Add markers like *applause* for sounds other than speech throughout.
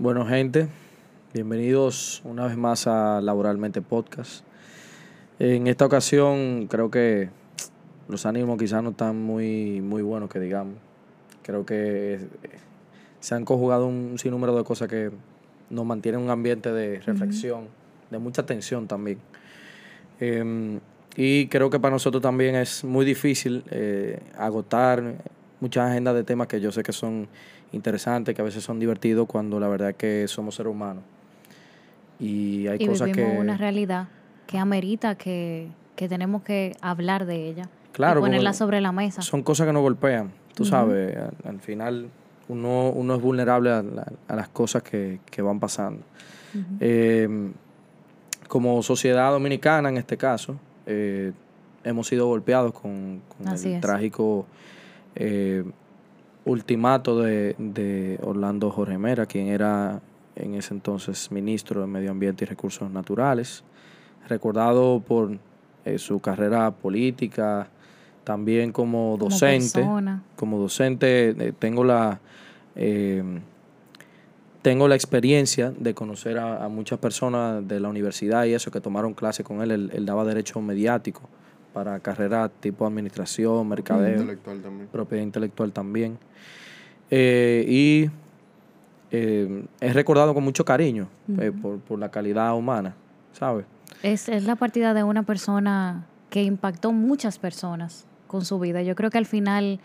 Bueno, gente, bienvenidos una vez más a Laboralmente Podcast. En esta ocasión creo que los ánimos quizás no están muy, muy buenos, que digamos. Creo que eh, se han conjugado un sinnúmero de cosas que nos mantienen un ambiente de reflexión, de mucha tensión también. Em, y creo que para nosotros también es muy difícil eh, agotar muchas agendas de temas que yo sé que son interesantes, que a veces son divertidos, cuando la verdad es que somos seres humanos. Y hay Y cosas que... una realidad que amerita que, que tenemos que hablar de ella. Claro, y ponerla sobre la mesa. Son cosas que nos golpean, tú sabes. Al, al final uno, uno es vulnerable a, la- a las cosas que, que van pasando. Eh, como sociedad dominicana, en este caso, eh, hemos sido golpeados con, el es. trágico eh, ultimato de, de Orlando Jorge Mera, quien era en ese entonces ministro de Medio Ambiente y Recursos Naturales, recordado por eh, su carrera política, también como docente como docente eh, tengo la eh, tengo la experiencia de conocer a, a muchas personas de la universidad y eso que tomaron clase con él. Él, él daba derecho mediático para carreras tipo administración, mercadeo, intelectual también. propiedad intelectual también. Eh, y eh, es recordado con mucho cariño eh, por, por la calidad humana, ¿sabes? Es, es la partida de una persona que impactó muchas personas con su vida. Yo creo que al final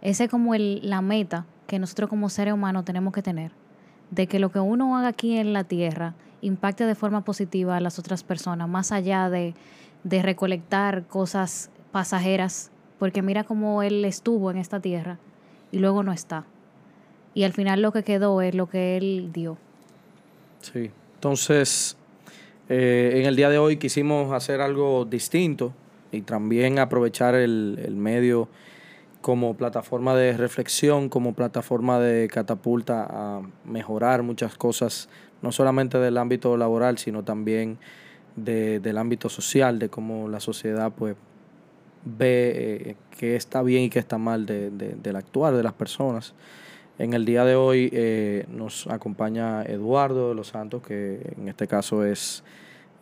esa es como el, la meta que nosotros como seres humanos tenemos que tener. De que lo que uno haga aquí en la tierra impacte de forma positiva a las otras personas, más allá de, de recolectar cosas pasajeras. Porque mira cómo él estuvo en esta tierra y luego no está. Y al final lo que quedó es lo que él dio. Sí. Entonces, eh, en el día de hoy quisimos hacer algo distinto y también aprovechar el, el medio como plataforma de reflexión, como plataforma de catapulta a mejorar muchas cosas, no solamente del ámbito laboral, sino también de- del ámbito social, de cómo la sociedad pues ve eh, qué está bien y qué está mal de- de- del actuar de las personas. En el día de hoy eh, nos acompaña Eduardo de los Santos, que en este caso es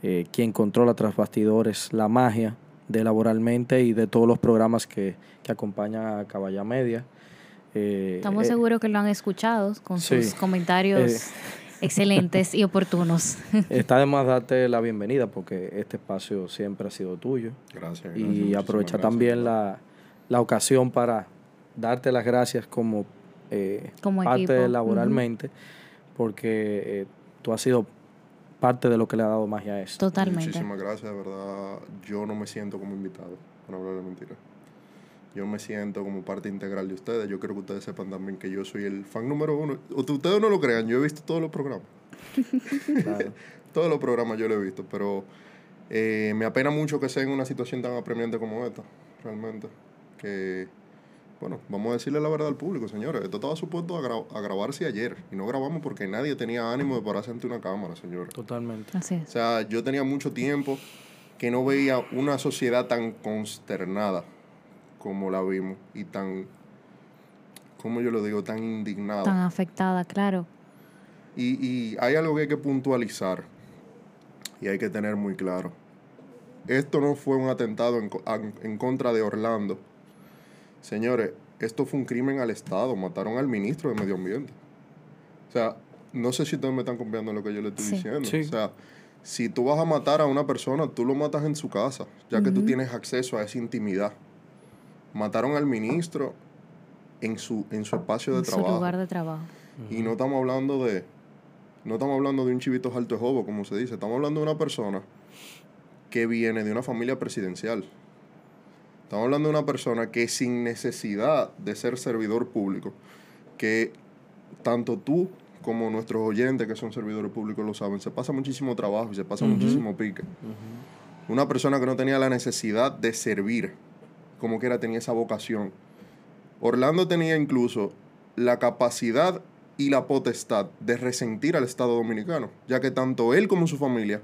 eh, quien controla tras bastidores la magia de Laboralmente y de todos los programas que, que acompañan a Caballa Media. Eh, Estamos eh, seguros que lo han escuchado con sí. sus comentarios. Excelentes y oportunos. *laughs* Está de más darte la bienvenida porque este espacio siempre ha sido tuyo. Gracias. gracias, y muchísimas aprovechar gracias, también la, la ocasión para darte las gracias como, eh, Como parte equipo, laboralmente, porque eh, tú has sido parte de lo que le ha dado magia a esto. Totalmente. Muchísimas gracias, de verdad. Yo no me siento como invitado, para hablar de mentira. Yo me siento como parte integral de ustedes. Yo quiero que ustedes sepan también que yo soy el fan número uno. O- Ustedes no lo crean, yo he visto todos los programas. Claro. *laughs* Todos los programas yo lo he visto, pero eh, me apena mucho que sea en una situación tan apremiante como esta, realmente. Que, bueno, vamos a decirle la verdad al público, señores. Esto estaba supuesto a, gra- a grabarse ayer y no grabamos porque nadie tenía ánimo de pararse ante una cámara, señores. Totalmente. Así O es. sea, yo tenía mucho tiempo que no veía una sociedad tan consternada como la vimos y tan, ¿cómo yo lo digo? Tan indignada. Tan afectada, claro. Y, y hay algo que hay que puntualizar y hay que tener muy claro. Esto no fue un atentado en, en contra de Orlando. Señores, esto fue un crimen al Estado. Mataron al ministro de Medio Ambiente. O sea, no sé si ustedes me están confiando en lo que yo le estoy Sí. diciendo. Sí. O sea, si tú vas a matar a una persona, tú lo matas en su casa, ya que tú tienes acceso a esa intimidad. Mataron al ministro en su, en su espacio de En su trabajo. lugar de trabajo. Y no estamos hablando de no estamos hablando de un chivito alto de jobo, como se dice, estamos hablando de una persona que viene de una familia presidencial. Estamos hablando de una persona que sin necesidad de ser servidor público, que tanto tú como nuestros oyentes que son servidores públicos lo saben, se pasa muchísimo trabajo y se pasa muchísimo pique. Una persona que no tenía la necesidad de servir, como que era tenía esa vocación. Orlando tenía incluso la capacidad y la potestad de resentir al Estado dominicano, ya que tanto él como su familia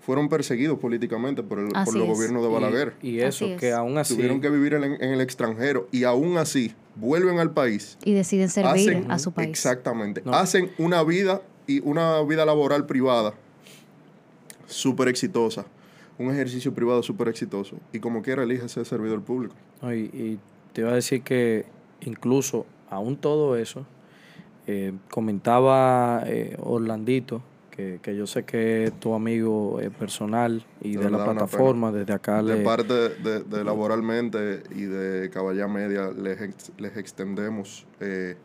fueron perseguidos políticamente por, el, por Así los es. gobiernos de Balaguer. Y, y eso, Así que es. aún así... Tuvieron que vivir en, en el extranjero y aún así vuelven al país. Y deciden servir hacen- a su país. Exactamente. No. Hacen una vida y una vida laboral privada súper exitosa, un ejercicio privado súper exitoso, y como quiera elige ser servidor público. Y, y te iba a decir que incluso aún todo eso, eh, comentaba eh, Orlandito, que, que yo sé que es tu amigo eh, personal y De de, la plataforma, desde acá De le... parte de, de laboralmente y de Caballá Media, les, ex- les extendemos eh,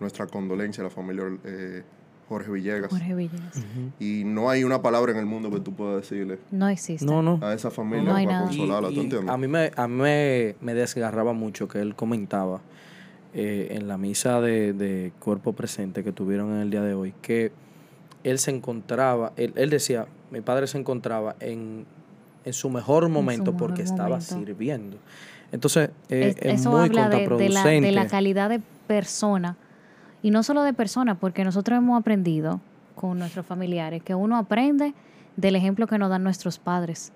nuestra condolencia a la familia eh, Jorge Villegas. Jorge Villegas. Y no hay una palabra en el mundo que tú puedas decirle No existe. No, no. a esa familia No hay para nada. consolarla, Y- ¿tú y entiendes? a mí, me, a mí me, me desgarraba mucho que él comentaba eh, en la misa de, de cuerpo presente que tuvieron en el día de hoy, que él se encontraba, él, él decía, mi padre se encontraba en, en su mejor momento mejor porque estaba sirviendo. Entonces, eh, Es- es, eso muy habla de, de la, contraproducente. de la calidad de persona. Y no solo de persona, porque nosotros hemos aprendido con nuestros familiares que uno aprende del ejemplo que nos dan nuestros padres.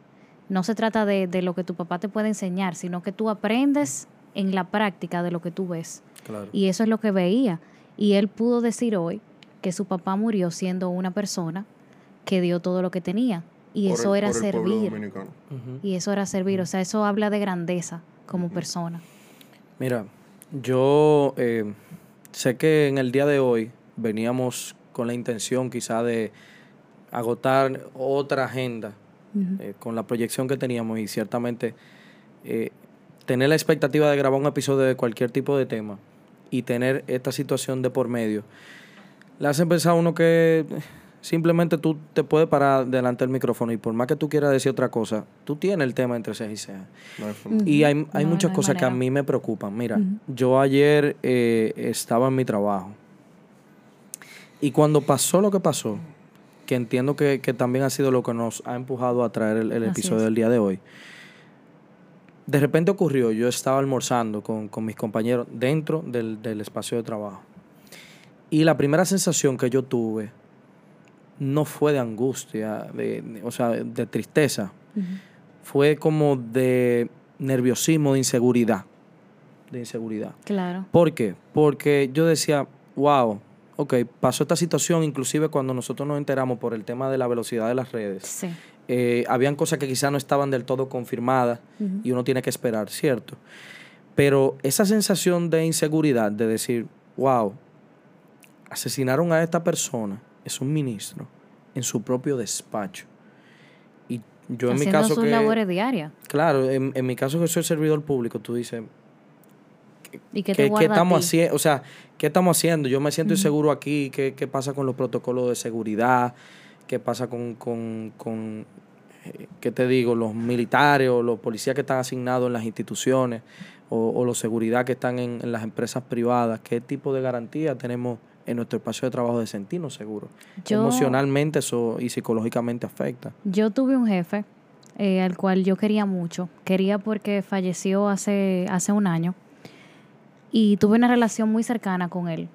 No se trata de, de lo que tu papá te puede enseñar, sino que tú aprendes en la práctica de lo que tú ves. Claro. Y eso es lo que veía. Y él pudo decir hoy que su papá murió siendo una persona que dio todo lo que tenía. Y Por eso el- era servir. Y eso era servir. O sea, eso habla de grandeza como persona. Mira, yo eh, sé que en el día de hoy veníamos con la intención quizá de agotar otra agenda eh, con la proyección que teníamos y ciertamente eh, tener la expectativa de grabar un episodio de cualquier tipo de tema y tener esta situación de por medio, le hace pensar a uno que simplemente tú te puedes parar delante del micrófono y por más que tú quieras decir otra cosa, tú tienes el tema entre ceja y ceja. No hay forma. Ujú. Y hay, hay No, muchas no hay cosas que a mí me preocupan. Mira, yo ayer eh, estaba en mi trabajo y cuando pasó lo que pasó, que entiendo que, que también ha sido lo que nos ha empujado a traer el, episodio es. del día de hoy, de repente ocurrió, yo estaba almorzando con, con mis compañeros dentro del, del espacio de trabajo. Y la primera sensación que yo tuve no fue de angustia, de, de- o sea, de tristeza, fue como de nerviosismo, de inseguridad. De inseguridad. Claro. ¿Por qué? Porque yo decía, wow, ok, pasó esta situación, inclusive cuando nosotros nos enteramos por el tema de la velocidad de las redes. Sí. eh, habían cosas que quizás no estaban del todo confirmadas y uno tiene que esperar, ¿cierto? Pero esa sensación de inseguridad, de decir, wow, asesinaron a esta persona, es un ministro, en su propio despacho. Y yo en mi caso sus que... labores diarias. Claro, en, en mi caso que soy servidor público, tú dices, ¿Y qué te ¿qué, estamos haciendo? O sea, ¿qué estamos haciendo? Yo me siento inseguro aquí, ¿qué, qué pasa con los protocolos de seguridad? ¿Qué pasa con, con, con eh, qué te digo, los militares o los policías que están asignados en las instituciones o, o los seguridad que están en, en las empresas privadas? ¿Qué tipo de garantía tenemos en nuestro espacio de trabajo de sentirnos seguros? Yo- Emocionalmente eso y psicológicamente afecta. Yo tuve un jefe eh, al cual yo quería mucho. Quería porque falleció hace, hace un año. Y tuve una relación muy cercana con él.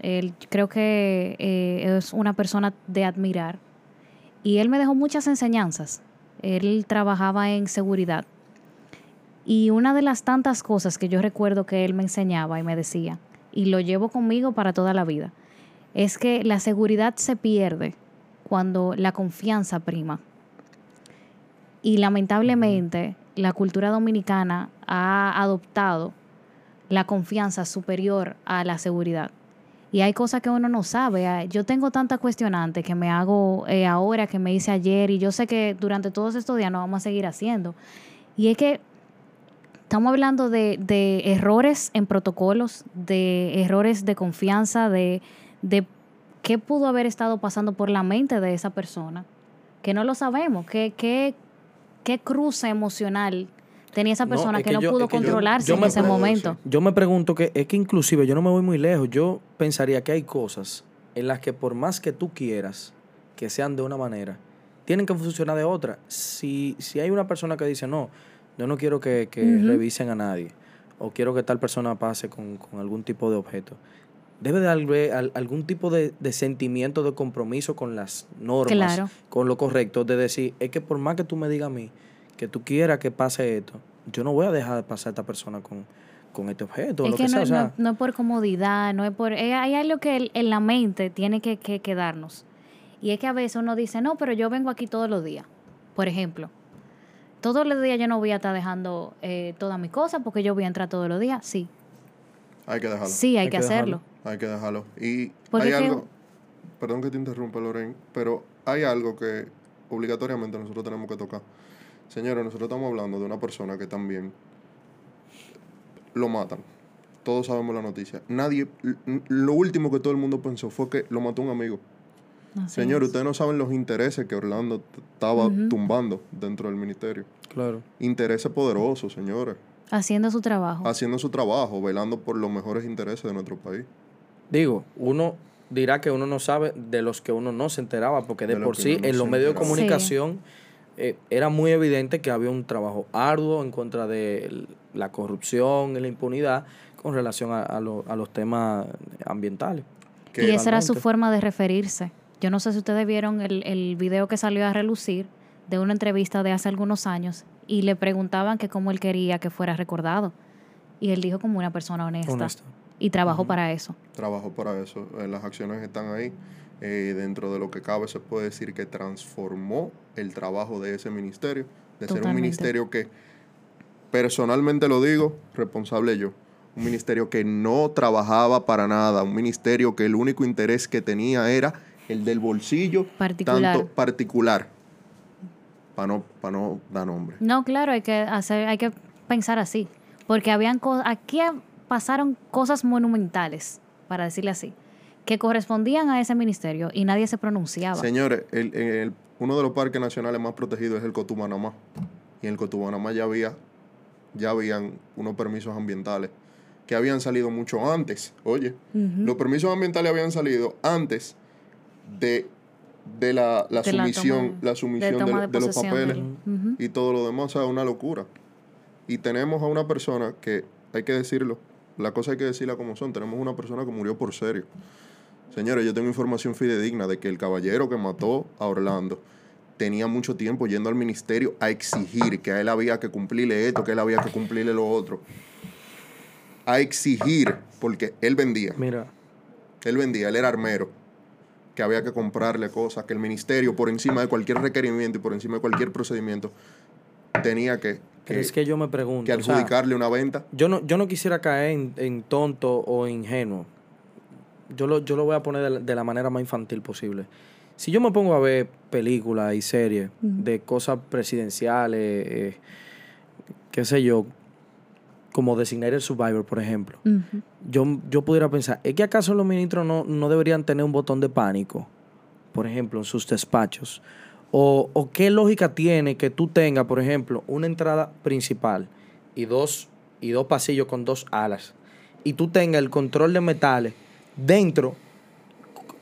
Él creo que eh, es una persona de admirar. Y él me dejó muchas enseñanzas. Él trabajaba en seguridad. Y una de las tantas cosas que yo recuerdo que él me enseñaba y me decía, y lo llevo conmigo para toda la vida, es que la seguridad se pierde cuando la confianza prima. Y lamentablemente la cultura dominicana ha adoptado la confianza superior a la seguridad. Y hay cosas que uno no sabe. Yo tengo tantas cuestionantes que me hago eh, ahora, que me hice ayer, y yo sé que durante todos estos días nos vamos a seguir haciendo. Y es que estamos hablando de, de errores en protocolos, de errores de confianza, de, de qué pudo haber estado pasando por la mente de esa persona, que no lo sabemos, qué, qué, qué cruce emocional tenía esa No, persona es que, que no yo- pudo es que controlarse yo en ese pregunto, momento. Yo me pregunto que es que inclusive yo no me voy muy lejos. Yo pensaría que hay cosas en las que por más que tú quieras que sean de una manera, tienen que funcionar de otra. Si, si hay una persona que dice, no, yo no quiero que, que revisen a nadie, o quiero que tal persona pase con, con algún tipo de objeto, debe de haber al- algún tipo de, de sentimiento de compromiso con las normas, Claro. con lo correcto, de decir, es que por más que tú me digas a mí que tú quieras que pase esto, yo no voy a dejar de pasar a esta persona con, con este objeto, Es lo que que, no, sea. o sea, no- no es por comodidad, no es por... eh, hay algo que el- en la mente tiene que, que quedarnos. Y es que a veces uno dice, no, pero yo vengo aquí todos los días. Por ejemplo, todos los días yo no voy a estar dejando eh, todas mis cosas porque yo voy a entrar todos los días. Sí, Hay que dejarlo. sí, hay, Hay que, que hacerlo. Hay que dejarlo. Y Porque hay que- algo, perdón que te interrumpa, Loren, pero hay algo que obligatoriamente nosotros tenemos que tocar. Señores, nosotros estamos hablando de una persona que también lo matan. Todos sabemos la noticia. Nadie, lo último que todo el mundo pensó fue que lo mató un amigo. Así Señor, es. ustedes no saben los intereses que Orlando estaba tumbando dentro del ministerio. claro. Intereses poderosos, señores. Haciendo su trabajo. Haciendo su trabajo, velando por los mejores intereses de nuestro país. Digo, uno dirá que uno no sabe de los que uno no se enteraba, porque de, por sí no en los medios de comunicación eh, era muy evidente que había un trabajo arduo en contra de la corrupción y la impunidad con relación a, a lo- a los temas ambientales. Que y esa era su forma de referirse. Yo no sé si ustedes vieron el, el video que salió a relucir de una entrevista de hace algunos años y le preguntaban que cómo él quería que fuera recordado. Y él dijo como una persona honesta. Honesta. Y trabajó para eso. trabajó para eso. Eh, las acciones están ahí. Eh, dentro de lo que cabe se puede decir que transformó el trabajo de ese ministerio, de ser un ministerio que, personalmente lo digo, responsable yo, un ministerio que no trabajaba para nada, un ministerio que el único interés que tenía era el del bolsillo Particular. tanto particular, para no, pa no dar nombre. No, claro, hay que hacer, hay que pensar así. Porque habían aquí pasaron cosas monumentales, para decirle así, que correspondían a ese ministerio y nadie se pronunciaba. Señores, el, el- uno de los parques nacionales más protegidos es el Cotubanamá. Y en el Cotubanamá ya había, ya habían unos permisos ambientales que habían salido mucho antes. Oye, los permisos ambientales habían salido antes de, de la, la De la sumisión, toma- la de sumisión de, toma de de los papeles y todo lo demás. O sea, una locura. Y tenemos a una persona que, hay que decirlo, la cosa hay que decirla como son. Tenemos una persona que murió por serio. Señores, yo tengo información fidedigna de que el caballero que mató a Orlando tenía mucho tiempo yendo al ministerio a exigir que a él había que cumplirle esto, que él había que cumplirle lo otro. A exigir, porque él vendía. Mira, Él vendía, él era armero. Que había que comprarle cosas, que el ministerio, por encima de cualquier requerimiento y por encima de cualquier procedimiento, tenía que, que, es que yo me pregunto. que o sea, adjudicarle una venta. yo no, yo no quisiera caer en, en tonto o ingenuo. Yo lo, yo lo voy a poner de la, de la manera más infantil posible. Si yo me pongo a ver películas y series de cosas presidenciales, eh, qué sé yo, como Designated Survivor, por ejemplo, yo, yo pudiera pensar, ¿es que acaso los ministros no, no deberían tener un botón de pánico, por ejemplo, en sus despachos? O, ¿O qué lógica tiene que tú tengas, por ejemplo, una entrada principal y dos, y dos pasillos con dos alas, y tú tengas el control de metales dentro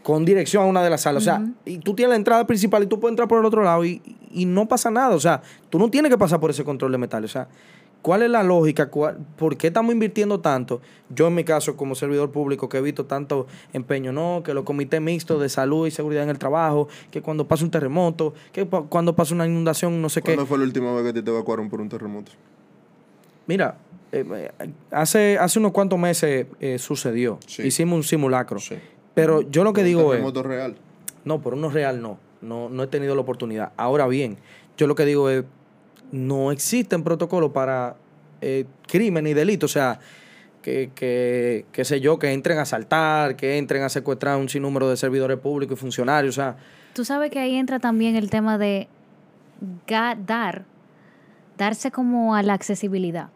con dirección a una de las salas? O sea, y tú tienes la entrada principal y tú puedes entrar por el otro lado y, y no pasa nada. O sea, tú no tienes que pasar por ese control de metales. O sea, ¿Cuál es la lógica? ¿Cuál- ¿Por qué estamos invirtiendo tanto? Yo en mi caso, como servidor público, que he visto tanto empeño, no, que los comités mixtos de salud y seguridad en el trabajo, que cuando pasa un terremoto, que pa- cuando pasa una inundación, no sé qué. ¿Cuándo fue la última vez que te- te evacuaron por un terremoto? Mira, eh, eh, hace, hace unos cuantos meses eh, sucedió. Sí. Hicimos un simulacro. Sí. Pero yo lo que digo es... terremoto real. No, por uno real no. no. No he tenido la oportunidad. Ahora bien, yo lo que digo es, no existen protocolos para eh, crimen y delitos. O sea, que, que, qué sé yo, que entren a asaltar, que entren a secuestrar un sinnúmero de servidores públicos y funcionarios. O sea, Tú sabes que ahí entra también el tema de dar, darse como a la accesibilidad.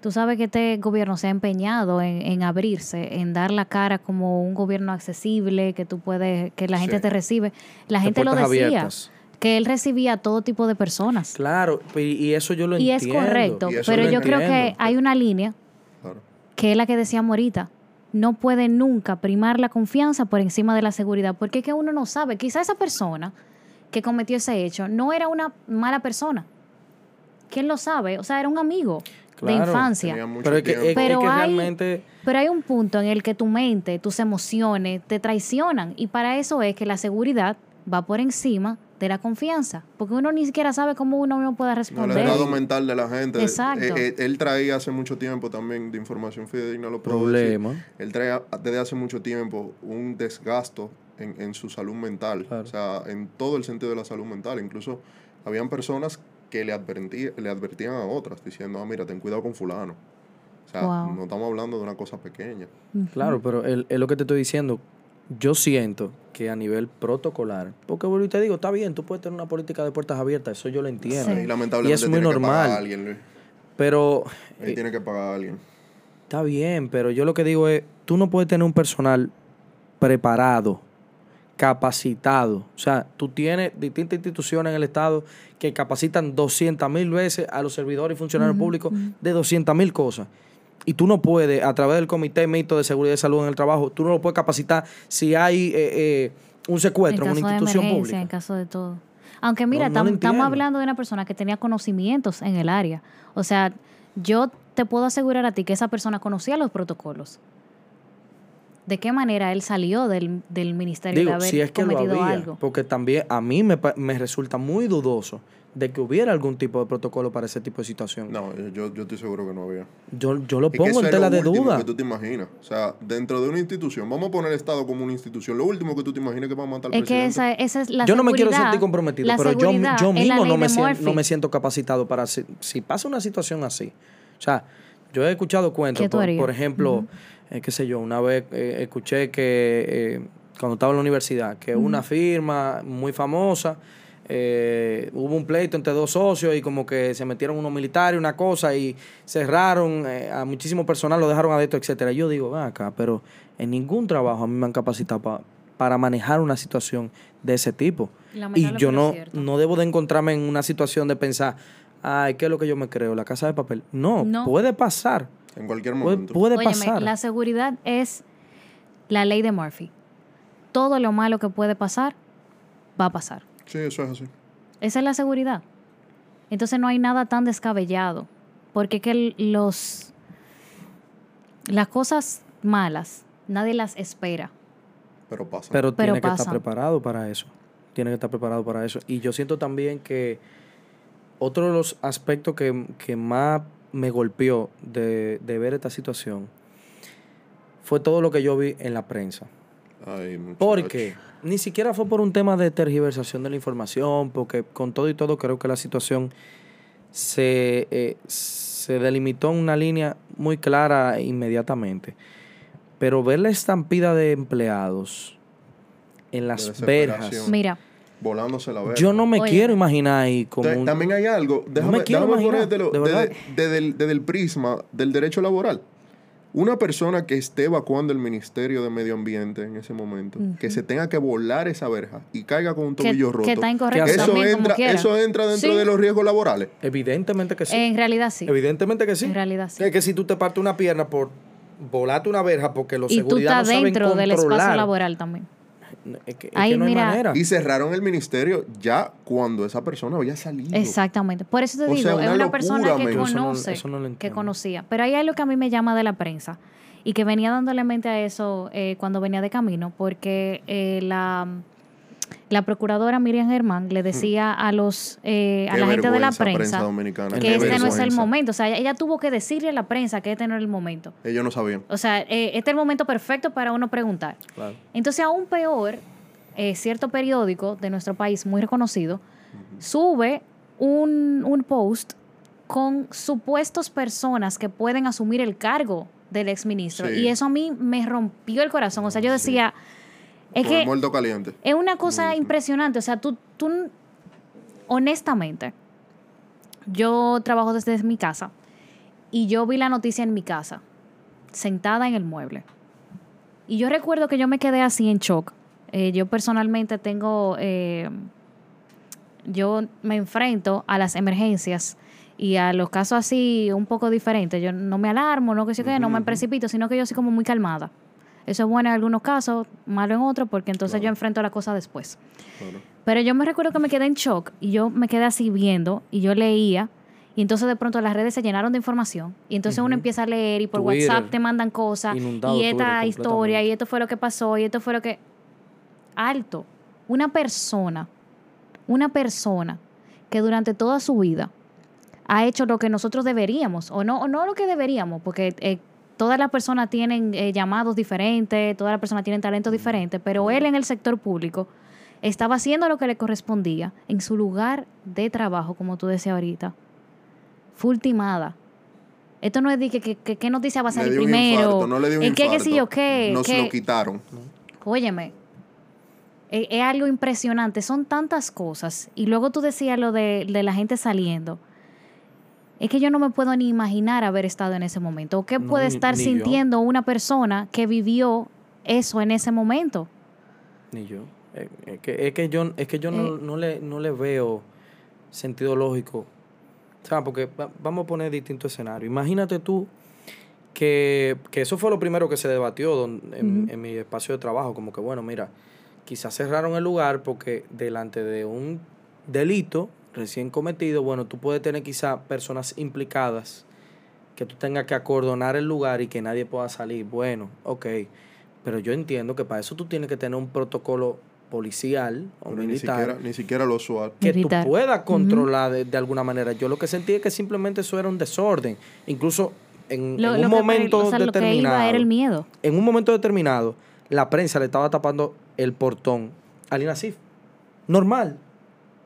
Tú sabes que este gobierno se ha empeñado en, en abrirse, en dar la cara como un gobierno accesible, que tú puedes, que la gente Sí. te recibe. La gente lo decía, abiertas. Que él recibía a todo tipo de personas. Claro, y, eso yo lo Y es entiendo. correcto, Y eso pero lo yo creo que hay una línea Claro. que es la que decíamos ahorita. No puede nunca primar la confianza por encima de la seguridad, porque es que uno no sabe. Quizá esa persona que cometió ese hecho no era una mala persona. ¿Quién lo sabe? O sea, era un amigo de Claro, infancia. Tenía mucho Pero es que, tiempo. es- es Pero que hay- realmente... Pero hay un punto en el que tu mente, tus emociones te traicionan y para eso es que la seguridad va por encima de la confianza, porque uno ni siquiera sabe cómo uno mismo puede No, el responder. estado mental de la gente. Exacto. Eh, eh, él traía hace mucho tiempo también de información fidedigna, lo puedo Problema. decir. Él traía desde hace mucho tiempo un desgasto en, en su salud mental. Claro. O sea, en todo el sentido de la salud mental. Incluso habían personas que le, advertí- le advertían a otras diciendo, ah, mira, ten cuidado con fulano. O sea, Wow. no estamos hablando de una cosa pequeña. Claro, pero es lo que te estoy diciendo. Yo siento que a nivel protocolar, porque vuelvo y te digo, está bien, tú puedes tener una política de puertas abiertas, eso yo lo entiendo. Sí. Y lamentablemente Y es muy tiene que pagar normal. a alguien, Luis. Pero Él eh, tiene que pagar a alguien. está bien, pero yo lo que digo es, tú no puedes tener un personal preparado, capacitado. O sea, tú tienes distintas instituciones en el Estado que capacitan 200 mil veces a los servidores y funcionarios públicos de 200 mil cosas. Y tú no puedes, a través del Comité Mixto de Seguridad y Salud en el Trabajo, tú no lo puedes capacitar si hay eh, eh, un secuestro en, en una de institución emergencia, pública. en caso de todo. Aunque mira, No, no estamos hablando de una persona que tenía conocimientos en el área. O sea, yo te puedo asegurar a ti que esa persona conocía los protocolos. ¿De qué manera él salió del, del ministerio Digo, de haber si es que lo había, algo? porque también a mí me, me resulta muy dudoso de que hubiera algún tipo de protocolo para ese tipo de situación. No, yo, yo estoy seguro que no había. Yo, yo lo Es que pongo eso en es tela lo de último duda. que tú te imaginas. O sea, dentro de una institución, vamos a poner el Estado como una institución. Lo último que tú te imaginas que va a matar al Es que esa, esa es la yo no me quiero sentir comprometido, la pero yo, yo mismo no me, de sien- Murphy. no me siento capacitado para... Si, si pasa una situación así, o sea, yo he escuchado cuentos, por ejemplo, eh, qué sé yo, una vez eh, escuché que eh, cuando estaba en la universidad, que una firma muy famosa, eh, hubo un pleito entre dos socios y como que se metieron unos militares, una cosa, y cerraron eh, a muchísimo personal, lo dejaron adentro, etcétera. Yo digo, ven acá, pero en ningún trabajo a mí me han capacitado pa- para manejar una situación de ese tipo. Y yo no, no debo de encontrarme en una situación de pensar, ay, ¿qué es lo que yo me creo? La casa de papel. No, No. puede pasar. En cualquier Puede, momento. puede Óyeme, pasar. la seguridad es la ley de Murphy. Todo lo malo que puede pasar, va a pasar. Sí, eso es así. Esa es la seguridad. Entonces no hay nada tan descabellado. Porque que los las cosas malas, nadie las espera. Pero pasa. Pero, Pero tiene que estar preparado para eso. Tiene que estar preparado para eso. Y yo siento también que otro de los aspectos que, que más me golpeó de, de ver esta situación fue todo lo que yo vi en la prensa. Ay. Porque ni siquiera fue por un tema de tergiversación de la información, porque con todo y todo creo que la situación se, eh, se delimitó en una línea muy clara inmediatamente. Pero ver la estampida de empleados en las verjas, Mira, Volándose la verga. yo no me Oye. quiero imaginar ahí como un... También hay algo, déjame, me quiero déjame imaginar, de desde el, desde el prisma del derecho laboral. Una persona que esté evacuando el Ministerio de Medio Ambiente en ese momento, que se tenga que volar esa verja y caiga con un que, tobillo roto, que está incorrecto ¿Qué eso, también, entra, eso entra dentro Sí. de los riesgos laborales. Evidentemente que sí. En realidad sí. Evidentemente que sí. En realidad sí. Es que si tú te partes una pierna por volarte una verja porque los Y tú estás no saben dentro del espacio laboral también. Es que, es Ahí, que no mira, hay manera. Y cerraron el ministerio ya cuando esa persona había salido. Exactamente. Por eso te O digo, sea, es una locura, persona que men. Eso no- conoce, eso no lo que conocía. Pero hay algo que a mí me llama de la prensa y que venía dándole mente a eso eh, cuando venía de camino, porque eh, la, la procuradora Miriam Germán le decía a los eh, a la gente de la prensa, dominicana. que este no es el momento. O sea, ella tuvo que decirle a la prensa que este no era el momento. Ellos no sabían. O sea, eh, este es el momento perfecto para uno preguntar. Claro. Entonces, aún peor, eh, cierto periódico de nuestro país muy reconocido sube un, un post con supuestos personas que pueden asumir el cargo del exministro. Sí. Y eso a mí me rompió el corazón. O sea, yo decía, es el que caliente. es una cosa impresionante. O sea, tú, tú, honestamente, yo trabajo desde mi casa y yo vi la noticia en mi casa, sentada en el mueble. Y yo recuerdo que yo me quedé así en shock. Eh, yo personalmente tengo, eh, yo me enfrento a las emergencias y a los casos así un poco diferentes. Yo no me alarmo, no que sé qué, no me precipito, sino que yo soy como muy calmada. Eso es bueno en algunos casos, malo en otros, porque entonces yo enfrento la cosa después. Claro. Pero yo me recuerdo que me quedé en shock y yo me quedé así viendo y yo leía y entonces de pronto las redes se llenaron de información y entonces uno empieza a leer y por Twitter, WhatsApp te mandan cosas y esta historia y esto fue lo que pasó y esto fue lo que... Alto. Una persona una persona que durante toda su vida ha hecho lo que nosotros deberíamos, o no, o no lo que deberíamos, porque eh, todas las personas tienen eh, llamados diferentes, todas las personas tienen talentos diferentes, pero él en el sector público estaba haciendo lo que le correspondía en su lugar de trabajo, como tú decías ahorita. Fue ultimada. Esto no es de que, que, que- qué noticia va a salir primero. infarto, no le dio un en qué, qué sé yo, qué. No se qué- lo quitaron. Óyeme, es, es algo impresionante. Son tantas cosas. Y luego tú decías lo de, de la gente saliendo. Es que yo no me puedo ni imaginar haber estado en ese momento. ¿O qué No, puede ni- estar ni yo. sintiendo una persona que vivió eso en ese momento? Ni yo. Eh, Es que, es que yo, es que yo no, Eh. no, le, no le veo sentido lógico. O sea, porque va- vamos a poner distintos escenarios. Imagínate tú que, que eso fue lo primero que se debatió don- en, en mi espacio de trabajo. Como que, bueno, mira, quizás cerraron el lugar porque delante de un delito recién cometido, bueno, tú puedes tener quizás personas implicadas que tú tengas que acordonar el lugar y que nadie pueda salir. Bueno, ok. Pero yo entiendo que para eso tú tienes que tener un protocolo policial o Pero ni militar siquiera, ni siquiera los SWAT. que Militar. tú puedas controlar de, de alguna manera. Yo lo que sentí es que simplemente eso era un desorden. Incluso en, Lo, en lo un que- momento o sea, lo que determinado. iba era el miedo. En un momento determinado, la prensa le estaba tapando el portón al INASIF. Normal.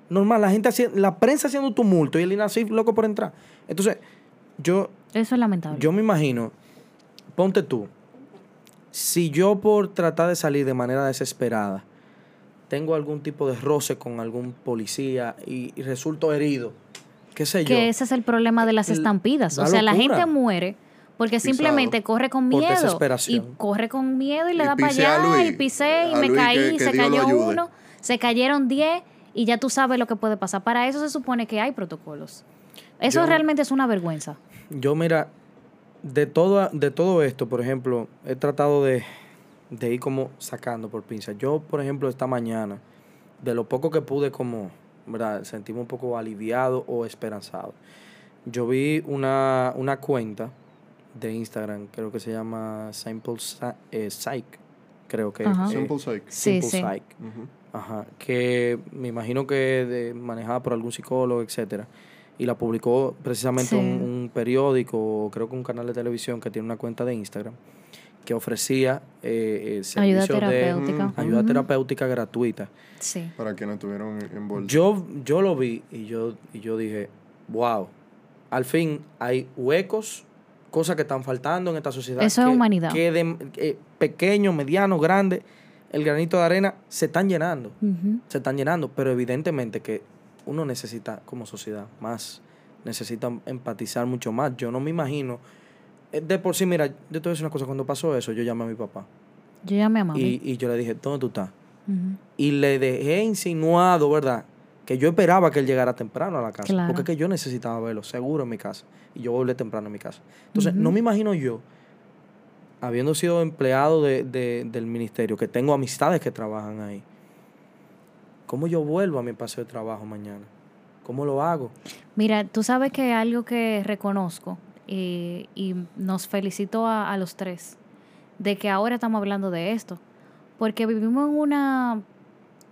Normal. La gente haciendo, la prensa haciendo tumulto y el INASIF loco por entrar. Entonces, yo Eso es lamentable. yo me imagino, ponte tú, si yo por tratar de salir de manera desesperada tengo algún tipo de roce con algún policía y, y resulto herido, qué sé yo, que ese es el problema de las estampidas. O sea, la gente muere porque Pisado. simplemente corre con Por miedo. desesperación. Y corre con miedo y le Y da para allá y pisé y me Luis, caí, que- que se Dios cayó uno, se cayeron 10 y ya tú sabes lo que puede pasar. Para eso se supone que hay protocolos. Eso Yo- realmente es una vergüenza. yo mira, de todo, de todo esto, por ejemplo, he tratado de, de ir como sacando por pinzas. Yo, por ejemplo, esta mañana, de lo poco que pude como, ¿verdad? Sentirme un poco aliviado o esperanzado. Yo vi una, una cuenta de Instagram, creo que se llama Simple eh, Psych, creo que eh, Simple Psych. Sí, Simple sí. Psych. Ajá, que me imagino que de, manejada por algún psicólogo, etcétera. Y la publicó precisamente Sí. un, un periódico, o creo que un canal de televisión que tiene una cuenta de Instagram, que ofrecía eh, eh, Ayuda servicios de terapéutica. ayuda Ujú. terapéutica gratuita. Sí. Para quienes estuvieron envueltos. Yo, yo lo vi y yo, y yo dije, wow, al fin hay huecos, cosas que están faltando en esta sociedad. Eso es que- humanidad. Que de eh, pequeño, mediano, grande, el granito de arena se están llenando se están llenando, pero evidentemente que uno necesita como sociedad más, necesita empatizar mucho más. Yo no me imagino, eh, de por sí, mira, yo te voy a decir una cosa, cuando pasó eso, yo llamé a mi papá Yo llamé a mami. y, y yo le dije, ¿dónde tú estás? Y le dejé insinuado, ¿verdad? Que yo esperaba que él llegara temprano a la casa, Claro. porque es que yo necesitaba verlo seguro en mi casa y yo volví temprano a mi casa. Entonces, no me imagino yo, habiendo sido empleado de- de- del ministerio, que tengo amistades que trabajan ahí, ¿cómo yo vuelvo a mi paseo de trabajo mañana? ¿Cómo lo hago? Mira, tú sabes que algo que reconozco y nos felicito a, a los tres de que ahora estamos hablando de esto, porque vivimos en una,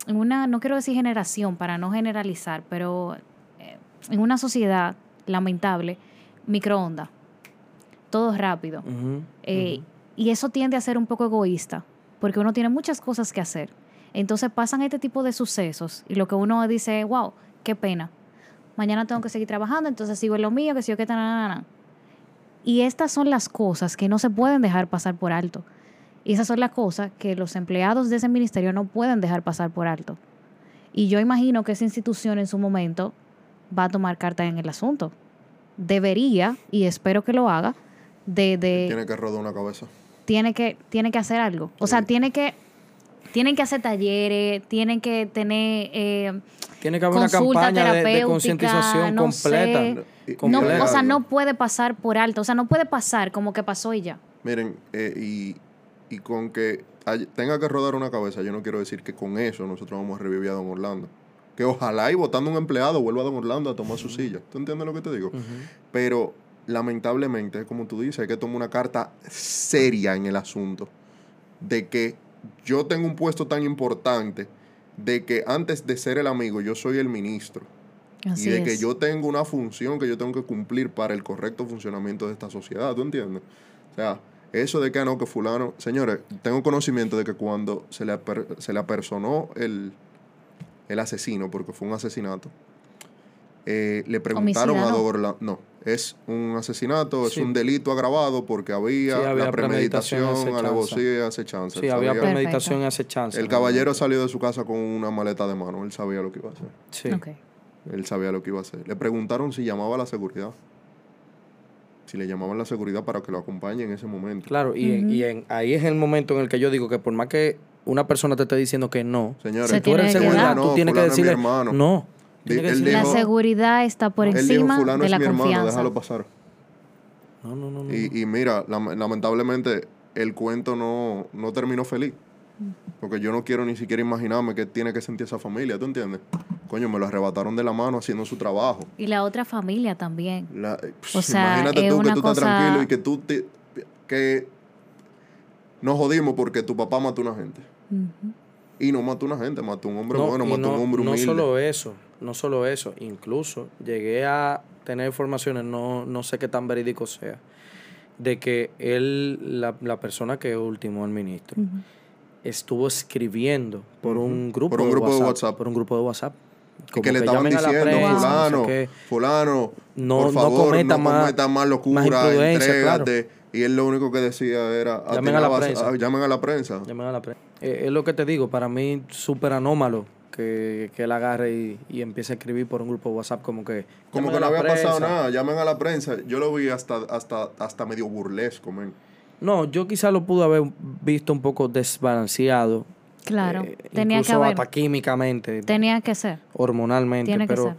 en una, no quiero decir generación para no generalizar, pero eh, en una sociedad lamentable, microondas, todo rápido. Eh, ujú. Y eso tiende a ser un poco egoísta, porque uno tiene muchas cosas que hacer. Entonces pasan este tipo de sucesos y lo que uno dice, wow, qué pena. Mañana tengo que seguir trabajando, entonces sigo en lo mío, que si yo qué tal, na, na, na. Y estas son las cosas que no se pueden dejar pasar por alto. Y esas son las cosas que los empleados de ese ministerio no pueden dejar pasar por alto. Y yo imagino que esa institución en su momento va a tomar carta en el asunto. Debería, y espero que lo haga, de, de Tiene que rodar una cabeza. Tiene que, tiene que hacer algo. O sea, Sí. tiene que, tienen que hacer talleres, tienen que tener... eh, Tiene que haber una campaña de- de, concientización no completa. sé. No, o sea, no puede pasar por alto. O sea, no puede pasar como que pasó y ya. Miren, eh, y, y con que hay- tenga que rodar una cabeza, yo no quiero decir que con eso nosotros vamos a revivir a Don Orlando. Que ojalá y votando un empleado vuelva a Don Orlando a tomar su silla. ¿Tú entiendes lo que te digo? Pero lamentablemente, como tú dices, hay que tomar una carta seria en el asunto. De que yo tengo un puesto tan importante de que antes de ser el amigo, yo soy el ministro. Así y de que yo tengo una función que yo tengo que cumplir para el correcto funcionamiento de esta sociedad, ¿tú entiendes? O sea, eso de que "Ah, no, que fulano... Señores, tengo conocimiento de que cuando se le, aper- se le apersonó el, el asesino, porque fue un asesinato, eh, le preguntaron a. Dogorla... No, es un asesinato, Sí. es un delito agravado porque había, Sí, había la premeditación, alevosía y acechanza. Sí, había premeditación y acechanza. el caballero salió de su casa con una maleta de mano, él sabía lo que iba a hacer. Sí. Ok. Él sabía lo que iba a hacer. Le preguntaron si llamaba a la seguridad. Si le llamaban a la seguridad para que lo acompañe en ese momento. Claro, y, y en- ahí es el momento en el que yo digo que por más que una persona te esté diciendo que no, Señores, Se tú eres seguridad, tú tienes que decirle no. Él La dijo- seguridad está por él dijo, encima fulano de es la mi hermano, confianza. déjalo pasar. no, no, no, no. Y, y mira, lam- lamentablemente el cuento no, no terminó feliz. Porque yo no quiero ni siquiera imaginarme qué tiene que sentir esa familia, ¿tú entiendes? Coño, me lo arrebataron de la mano haciendo su trabajo. Y la otra familia también. La- eh, O sea, imagínate es tú que una tú estás cosa- tranquilo y que tú te, que nos jodimos porque tu papá mató a una gente. Y no mató a una gente, mató a un hombre No, bueno, mató a no, un hombre no humilde. solo eso, no solo eso, incluso llegué a tener informaciones, no, no sé qué tan verídico sea, de que él, la, la persona que ultimó al ministro, estuvo escribiendo por un grupo, Por un grupo de WhatsApp. Por un grupo de WhatsApp. Como que le estaban a diciendo, prensa, no sé fulano, fulano, No- por no favor, cometa no más- cometa más locura, más entrégate. Y él lo único que decía era, Llamen a la atenabas- prensa. ah, llamen a la prensa. Llamen a la prensa. Eh, es lo que te digo, para mí súper anómalo que, que él agarre y, y empiece a escribir por un grupo de WhatsApp como que... Como que no había pasado nada, llamen a la prensa. Yo lo vi hasta, hasta, hasta medio burlesco, men. No, yo quizá lo pude haber visto un poco desbalanceado. Claro. eh, tenía que incluso haber. hasta químicamente, Tenía que ser. hormonalmente, Tiene que pero ser.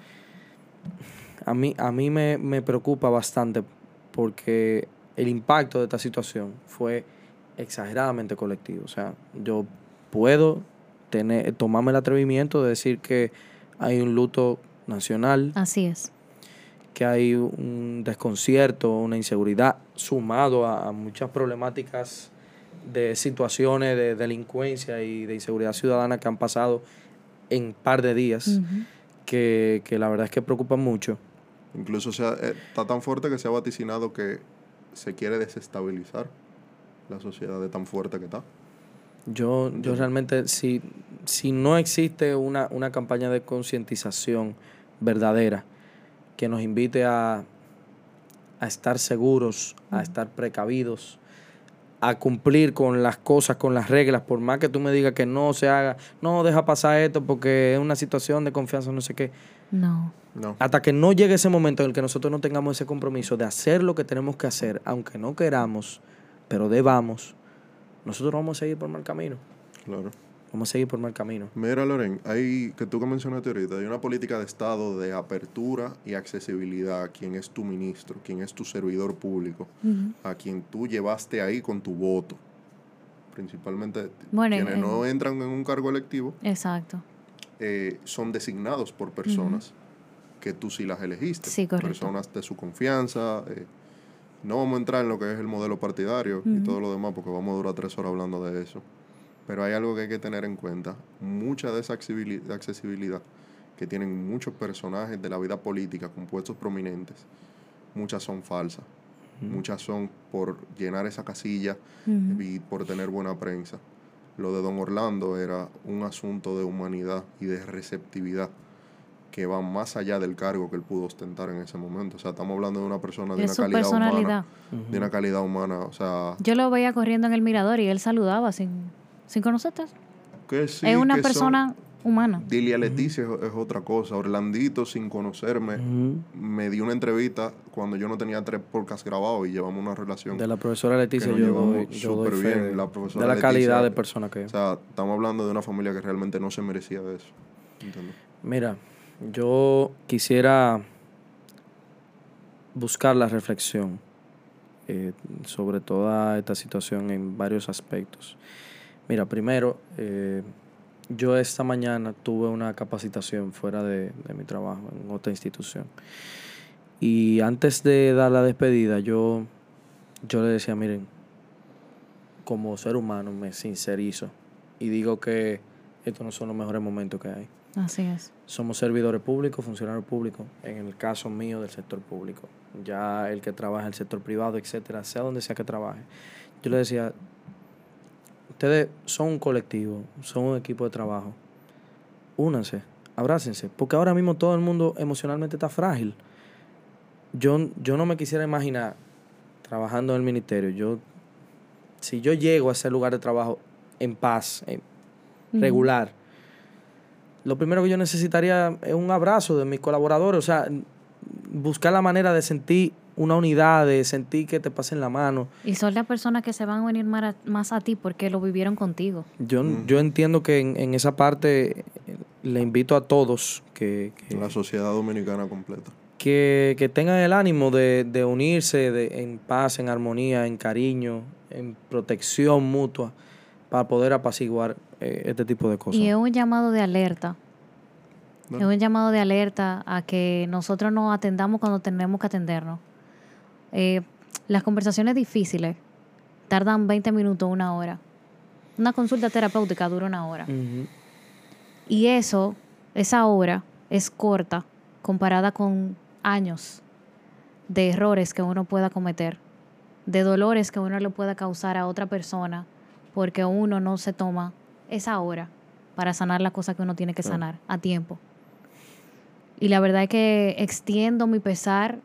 a mí, a mí me, me preocupa bastante porque el impacto de esta situación fue exageradamente colectivo. O sea, yo puedo tener, tomarme el atrevimiento de decir que hay un luto nacional, Así es. que hay un desconcierto, una inseguridad, sumado a, a muchas problemáticas de situaciones de delincuencia y de inseguridad ciudadana que han pasado en par de días, que, que la verdad es que preocupan mucho. Incluso se ha- eh, está tan fuerte que se ha vaticinado que se quiere desestabilizar la sociedad de tan fuerte que está. Yo, yo realmente, si, si no existe una, una campaña de concientización verdadera que nos invite a, a estar seguros, a estar precavidos, a cumplir con las cosas, con las reglas, por más que tú me digas que no se haga, no deja pasar esto porque es una situación de confianza, no sé qué. No. No. Hasta que no llegue ese momento en el que nosotros no tengamos ese compromiso de hacer lo que tenemos que hacer, aunque no queramos, pero debamos, nosotros vamos a seguir por mal camino. Claro. Vamos a seguir por mal camino. Mira, Loren, hay, que tú que mencionaste ahorita, hay una política de Estado de apertura y accesibilidad a quien es tu ministro, quien es tu servidor público, a quien tú llevaste ahí con tu voto. Principalmente Bueno, quienes en- no entran en un cargo electivo Exacto. eh, son designados por personas que tú sí las elegiste. Sí, correcto. Personas de su confianza. eh, no vamos a entrar en lo que es el modelo partidario y todo lo demás porque vamos a durar tres horas hablando de eso. Pero hay algo que hay que tener en cuenta. Mucha de esa accesibilidad que tienen muchos personajes de la vida política con puestos prominentes, muchas son falsas. Muchas son por llenar esa casilla y por tener buena prensa. Lo de Don Orlando era un asunto de humanidad y de receptividad que va más allá del cargo que él pudo ostentar en ese momento. O sea, estamos hablando de una persona de Es una su calidad personalidad. humana. De una calidad humana. O sea, Yo lo veía corriendo en el mirador y él saludaba sin, sin conocerte. que sí. es una que son- persona humana. Dilia Leticia es, es otra cosa. Orlandito, sin conocerme, me dio una entrevista cuando yo no tenía tres podcasts grabados y llevamos una relación. De la profesora Leticia nos yo doy, yo doy súper fe bien, de, la profesora de la Leticia. calidad de persona que O es. sea, estamos hablando de una familia que realmente no se merecía de eso. ¿entiendes? Mira, yo quisiera buscar la reflexión eh, sobre toda esta situación en varios aspectos. Mira, primero, eh, yo esta mañana tuve una capacitación fuera de, de mi trabajo en otra institución. Y antes de dar la despedida, yo, yo le decía, miren, como ser humano me sincerizo y digo que estos no son los mejores momentos que hay. Así es. Somos servidores públicos, funcionarios públicos, en el caso mío del sector público. Ya el que trabaja en el sector privado, etcétera, sea donde sea que trabaje. Yo le decía, ustedes son un colectivo, son un equipo de trabajo. Únanse, abrácense, porque ahora mismo todo el mundo emocionalmente está frágil. Yo, yo no me quisiera imaginar trabajando en el ministerio. Yo, si yo llego a ese lugar de trabajo en paz, en- regular, lo primero que yo necesitaría es un abrazo de mis colaboradores, o sea, buscar la manera de sentir una unidad, de sentir que te pasen la mano. Y son las personas que se van a venir más a, más a ti porque lo vivieron contigo. Yo, yo entiendo que en, en esa parte eh, le invito a todos que, que, La sociedad dominicana completa. que, que tengan el ánimo de, de unirse de, en paz, en armonía, en cariño, en protección mutua, para poder apaciguar eh, este tipo de cosas. Y es un llamado de alerta. Es un llamado de alerta a que nosotros nos atendamos cuando tenemos que atendernos. Eh, las conversaciones difíciles tardan 20 minutos, una hora. Una consulta terapéutica dura una hora. Y eso, esa hora, es corta comparada con años de errores que uno pueda cometer, de dolores que uno le pueda causar a otra persona porque uno no se toma esa hora para sanar la cosa que uno tiene que sanar a tiempo. Y la verdad es que extiendo mi pesar.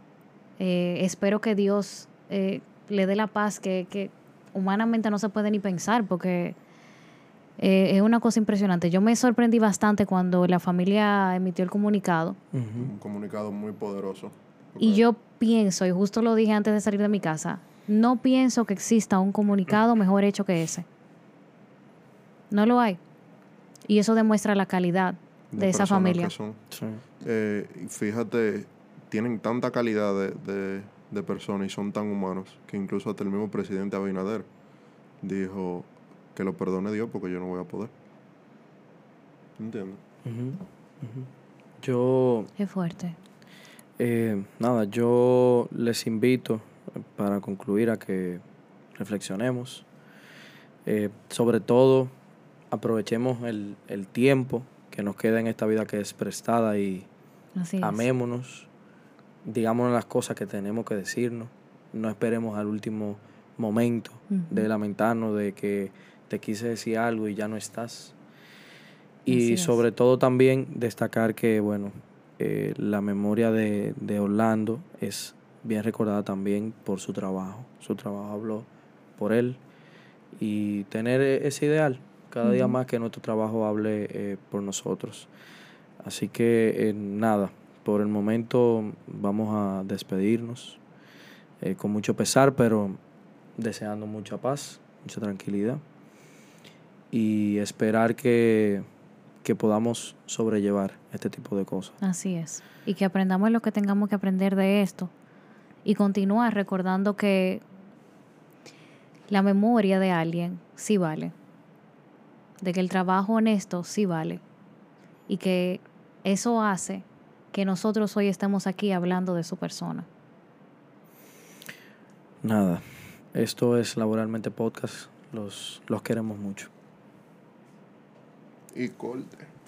eh, espero que Dios eh, le dé la paz que, que humanamente no se puede ni pensar porque eh, es una cosa impresionante. Yo me sorprendí bastante cuando la familia emitió el comunicado. Un comunicado muy poderoso. y yo pienso, y justo lo dije antes de salir de mi casa, no pienso que exista un comunicado mejor hecho que ese. No lo hay. Y eso demuestra la calidad de, esa personas familia. que son. Sí. Eh, fíjate, tienen tanta calidad de, de- de personas y son tan humanos que incluso hasta el mismo presidente Abinader dijo que lo perdone Dios porque yo no voy a poder. ¿Entiendes? Ujú, ujú. Yo, Es fuerte. eh, nada, yo les invito para concluir a que reflexionemos. Eh, sobre todo, aprovechemos el, el tiempo que nos queda en esta vida que es prestada y Así es. amémonos, digámonos las cosas que tenemos que decirnos, no esperemos al último momento de lamentarnos de que te quise decir algo y ya no estás. Y es. sobre todo también destacar que, bueno, eh, la memoria de, de Orlando es bien recordada también por su trabajo. Su trabajo habló por él y tener e- ese ideal, cada día más que nuestro trabajo hable eh, por nosotros. Así que eh, nada, por el momento vamos a despedirnos eh, con mucho pesar, pero deseando mucha paz, mucha tranquilidad y esperar que, que podamos sobrellevar este tipo de cosas. Así es. Y que aprendamos lo que tengamos que aprender de esto. Y continuar recordando que la memoria de alguien sí vale. De que el trabajo honesto sí vale. Y que eso hace que nosotros hoy estemos aquí hablando de su persona. Nada, esto es Laboralmente Podcast, los, los queremos mucho. Y corte.